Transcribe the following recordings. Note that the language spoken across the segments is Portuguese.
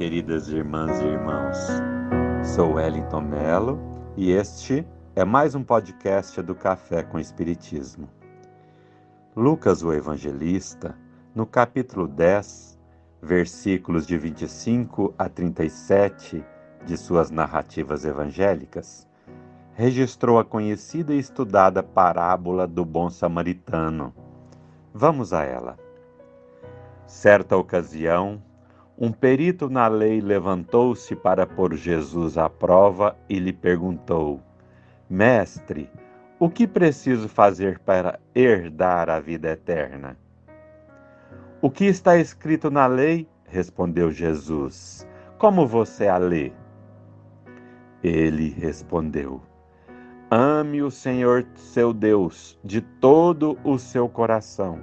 queridas irmãs e irmãos. Sou Wellington Melo e este é mais um podcast do Café com Espiritismo. Lucas, o Evangelista, no capítulo 10, versículos de 25 a 37 de suas narrativas evangélicas, registrou a conhecida e estudada parábola do bom samaritano. Vamos a ela. Certa ocasião, um perito na lei levantou-se para pôr Jesus à prova e lhe perguntou: Mestre, o que preciso fazer para herdar a vida eterna? O que está escrito na lei? respondeu Jesus. Como você a lê? Ele respondeu: Ame o Senhor seu Deus de todo o seu coração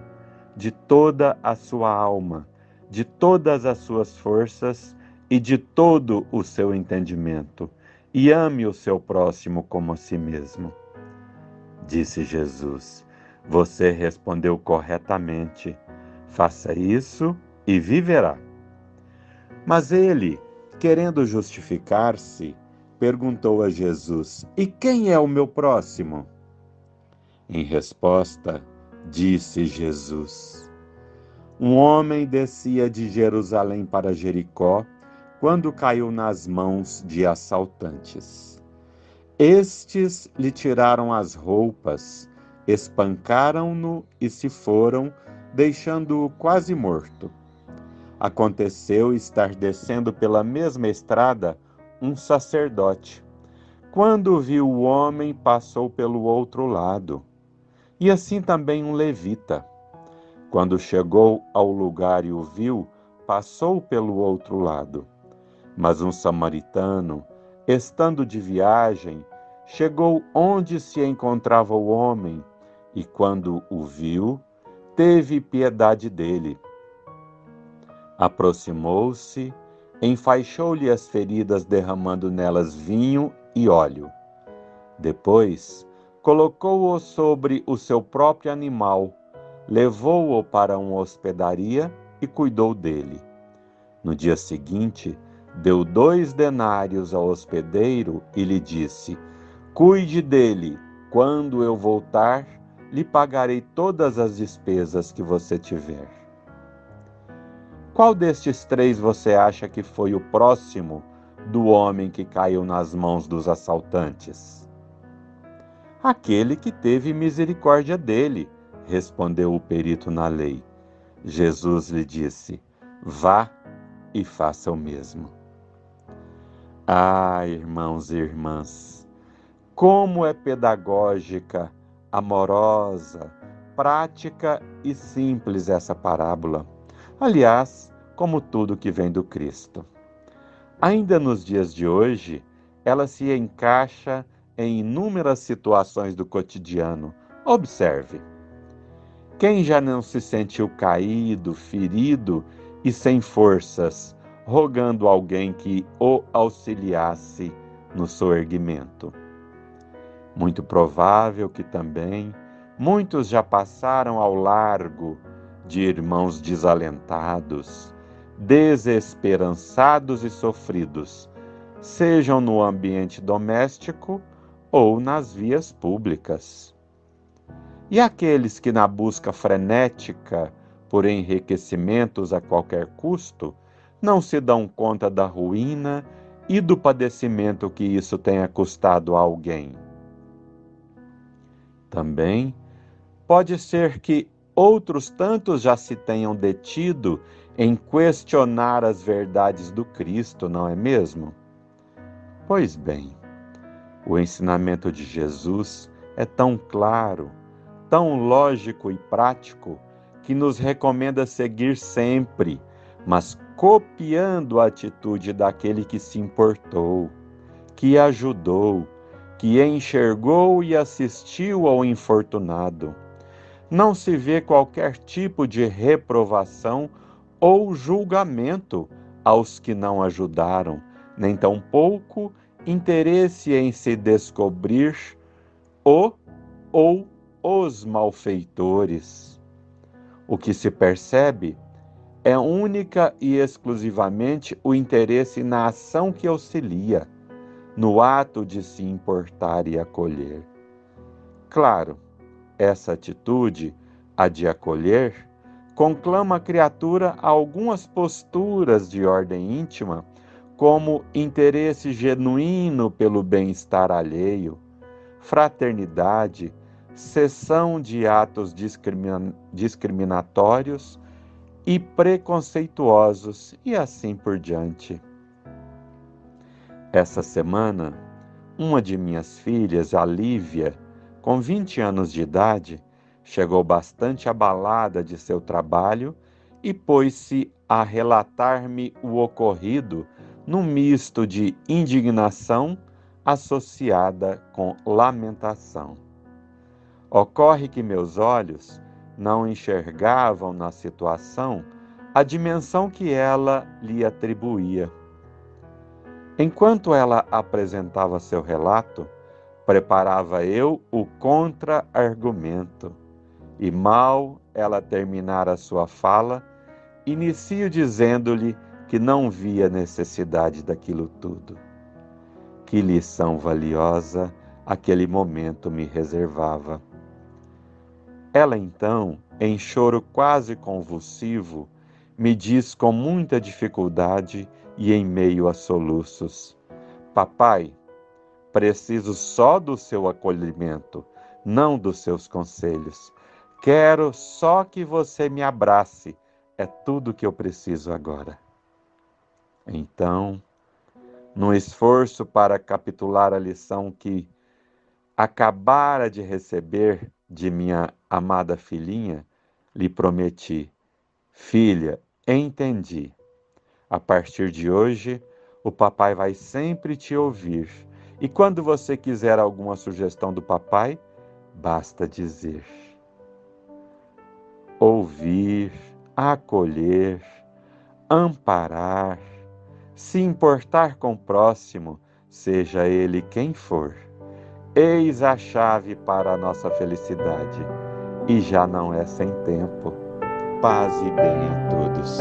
de toda a sua alma, de todas as suas forças e de todo o seu entendimento, e ame o seu próximo como a si mesmo. Disse Jesus: Você respondeu corretamente. Faça isso e viverá. Mas ele, querendo justificar-se, perguntou a Jesus: E quem é o meu próximo? Em resposta, disse Jesus. Um homem descia de Jerusalém para Jericó quando caiu nas mãos de assaltantes. Estes lhe tiraram as roupas, espancaram-no e se foram, deixando-o quase morto. Aconteceu estar descendo pela mesma estrada um sacerdote. Quando viu o homem, passou pelo outro lado e assim também um levita. Quando chegou ao lugar e o viu, passou pelo outro lado. Mas um samaritano, estando de viagem, chegou onde se encontrava o homem e, quando o viu, teve piedade dele. Aproximou-se, enfaixou-lhe as feridas, derramando nelas vinho e óleo. Depois, colocou-o sobre o seu próprio animal, levou-o para uma hospedaria e cuidou dele. No dia seguinte, deu dois denários ao hospedeiro e lhe disse: Cuide dele, quando eu voltar, lhe pagarei todas as despesas que você tiver. Qual destes três você acha que foi o próximo do homem que caiu nas mãos dos assaltantes? Aquele que teve misericórdia dele, respondeu o perito na lei. Jesus lhe disse: Vá e faça o mesmo. Ah, irmãos e irmãs, como é pedagógica, amorosa, prática e simples essa parábola. Aliás, como tudo que vem do Cristo. Ainda nos dias de hoje, ela se encaixa em inúmeras situações do cotidiano. Observe. Quem já não se sentiu caído, ferido e sem forças, rogando alguém que o auxiliasse no seu erguimento? Muito provável que também muitos já passaram ao largo de irmãos desalentados, desesperançados e sofridos, sejam no ambiente doméstico ou nas vias públicas. E aqueles que, na busca frenética por enriquecimentos a qualquer custo, não se dão conta da ruína e do padecimento que isso tenha custado a alguém. Também pode ser que outros tantos já se tenham detido em questionar as verdades do Cristo, não é mesmo? Pois bem, o ensinamento de Jesus é tão claro, tão lógico e prático, que nos recomenda seguir sempre, mas copiando a atitude daquele que se importou, que ajudou, que enxergou e assistiu ao infortunado. Não se vê qualquer tipo de reprovação ou julgamento aos que não ajudaram, nem tampouco interesse em se descobrir o ou os malfeitores. O que se percebe é única e exclusivamente o interesse na ação que auxilia, no ato de se importar e acolher. Claro, essa atitude, a de acolher, conclama a criatura a algumas posturas de ordem íntima, como interesse genuíno pelo bem-estar alheio, fraternidade, cessão de atos discriminatórios e preconceituosos e assim por diante. Essa semana, uma de minhas filhas, a Lívia, com 20 anos de idade, chegou bastante abalada de seu trabalho e pôs-se a relatar-me o ocorrido num misto de indignação associada com lamentação. Ocorre que meus olhos não enxergavam na situação a dimensão que ela lhe atribuía. Enquanto ela apresentava seu relato, preparava eu o contra-argumento e mal ela terminara sua fala, inicio dizendo-lhe que não via necessidade daquilo tudo. Que lição valiosa aquele momento me reservava. Ela então, em choro quase convulsivo, me diz com muita dificuldade e em meio a soluços: Papai, preciso só do seu acolhimento, não dos seus conselhos. Quero só que você me abrace. É tudo que eu preciso agora. Então, no esforço para capitular a lição que acabara de receber de minha amada filhinha, lhe prometi: Filha, entendi. A partir de hoje, o papai vai sempre te ouvir. E quando você quiser alguma sugestão do papai, basta dizer ouvir, acolher, amparar, se importar com o próximo, seja ele quem for. Eis a chave para a nossa felicidade. E já não é sem tempo. Paz e bem a todos.